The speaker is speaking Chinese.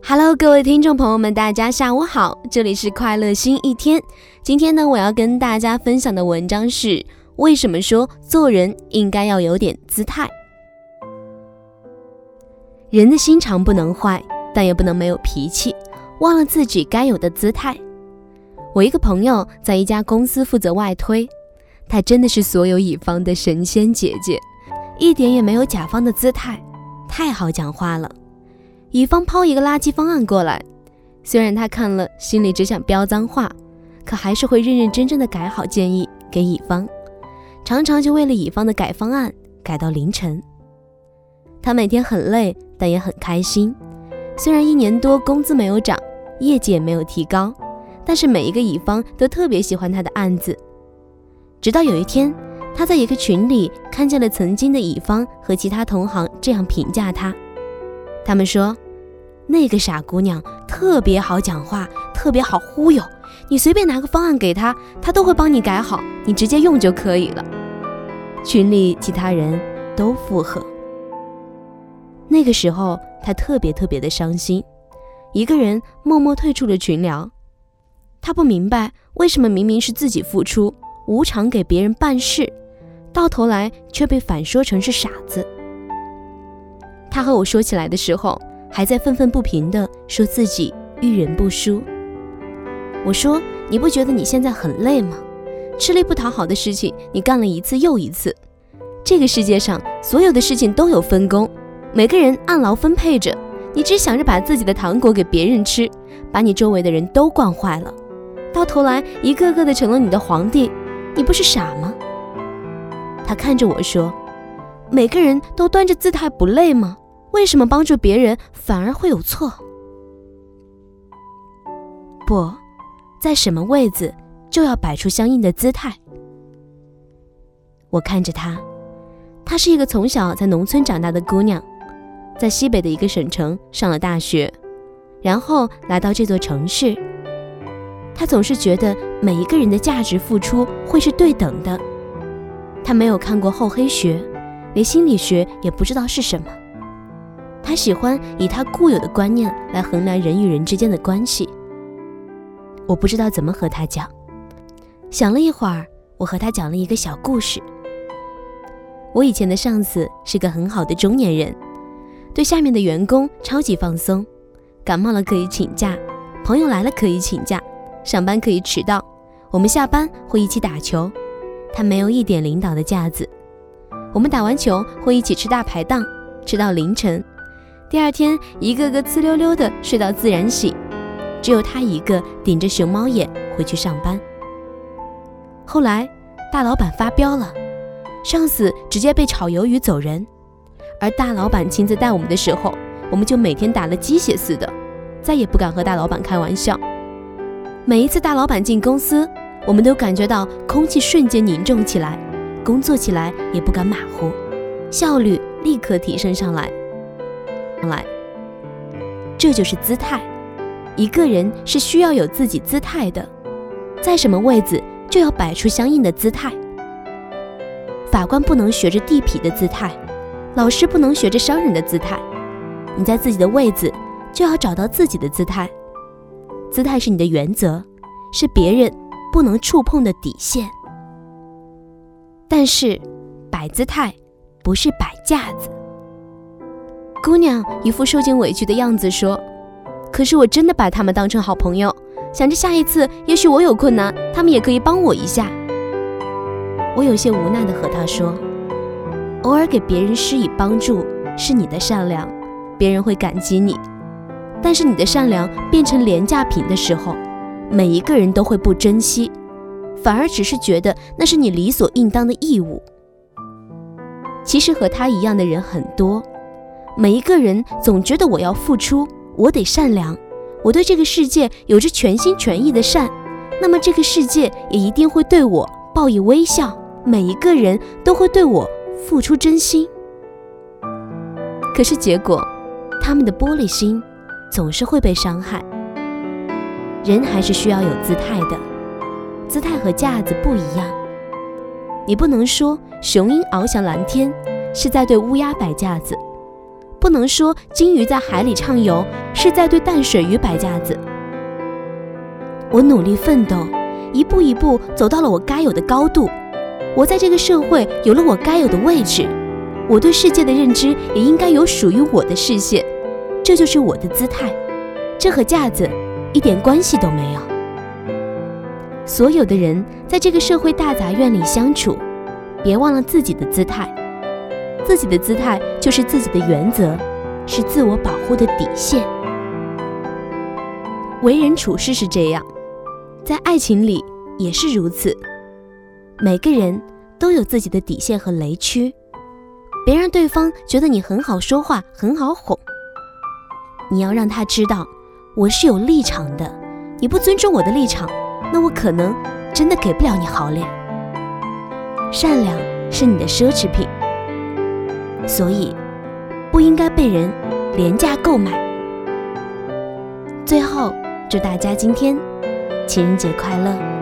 Hello，各位听众朋友们，大家下午好，这里是快乐新一天。今天呢，我要跟大家分享的文章是：为什么说做人应该要有点姿态？人的心肠不能坏，但也不能没有脾气，忘了自己该有的姿态。我一个朋友在一家公司负责外推，她真的是所有乙方的神仙姐姐，一点也没有甲方的姿态，太好讲话了。乙方抛一个垃圾方案过来，虽然他看了心里只想飙脏话，可还是会认认真真的改好建议给乙方，常常就为了乙方的改方案改到凌晨。他每天很累，但也很开心。虽然一年多工资没有涨，业绩也没有提高，但是每一个乙方都特别喜欢他的案子。直到有一天，他在一个群里看见了曾经的乙方和其他同行这样评价他，他们说。那个傻姑娘特别好讲话，特别好忽悠。你随便拿个方案给她，她都会帮你改好，你直接用就可以了。群里其他人都附和。那个时候，她特别特别的伤心，一个人默默退出了群聊。她不明白为什么明明是自己付出，无偿给别人办事，到头来却被反说成是傻子。她和我说起来的时候。还在愤愤不平地说自己遇人不淑。我说：“你不觉得你现在很累吗？吃力不讨好的事情你干了一次又一次。这个世界上所有的事情都有分工，每个人按劳分配着。你只想着把自己的糖果给别人吃，把你周围的人都惯坏了，到头来一个个的成了你的皇帝。你不是傻吗？”他看着我说：“每个人都端着姿态不累吗？”为什么帮助别人反而会有错？不在什么位子就要摆出相应的姿态。我看着她，她是一个从小在农村长大的姑娘，在西北的一个省城上了大学，然后来到这座城市。她总是觉得每一个人的价值付出会是对等的。她没有看过厚黑学，连心理学也不知道是什么。他喜欢以他固有的观念来衡量人与人之间的关系。我不知道怎么和他讲，想了一会儿，我和他讲了一个小故事。我以前的上司是个很好的中年人，对下面的员工超级放松，感冒了可以请假，朋友来了可以请假，上班可以迟到，我们下班会一起打球，他没有一点领导的架子。我们打完球会一起吃大排档，吃到凌晨。第二天，一个个呲溜溜的睡到自然醒，只有他一个顶着熊猫眼回去上班。后来，大老板发飙了，上司直接被炒鱿鱼走人。而大老板亲自带我们的时候，我们就每天打了鸡血似的，再也不敢和大老板开玩笑。每一次大老板进公司，我们都感觉到空气瞬间凝重起来，工作起来也不敢马虎，效率立刻提升上来。来，这就是姿态。一个人是需要有自己姿态的，在什么位子就要摆出相应的姿态。法官不能学着地痞的姿态，老师不能学着商人的姿态。你在自己的位子就要找到自己的姿态。姿态是你的原则，是别人不能触碰的底线。但是，摆姿态不是摆架子。姑娘一副受尽委屈的样子说：“可是我真的把他们当成好朋友，想着下一次也许我有困难，他们也可以帮我一下。”我有些无奈的和她说：“偶尔给别人施以帮助是你的善良，别人会感激你。但是你的善良变成廉价品的时候，每一个人都会不珍惜，反而只是觉得那是你理所应当的义务。其实和他一样的人很多。”每一个人总觉得我要付出，我得善良，我对这个世界有着全心全意的善，那么这个世界也一定会对我报以微笑，每一个人都会对我付出真心。可是结果，他们的玻璃心总是会被伤害。人还是需要有姿态的，姿态和架子不一样。你不能说雄鹰翱翔蓝天是在对乌鸦摆架子。不能说金鱼在海里畅游是在对淡水鱼摆架子。我努力奋斗，一步一步走到了我该有的高度。我在这个社会有了我该有的位置，我对世界的认知也应该有属于我的视线。这就是我的姿态，这和架子一点关系都没有。所有的人在这个社会大杂院里相处，别忘了自己的姿态。自己的姿态就是自己的原则，是自我保护的底线。为人处事是这样，在爱情里也是如此。每个人都有自己的底线和雷区，别让对方觉得你很好说话，很好哄。你要让他知道，我是有立场的。你不尊重我的立场，那我可能真的给不了你好脸。善良是你的奢侈品。所以，不应该被人廉价购买。最后，祝大家今天情人节快乐！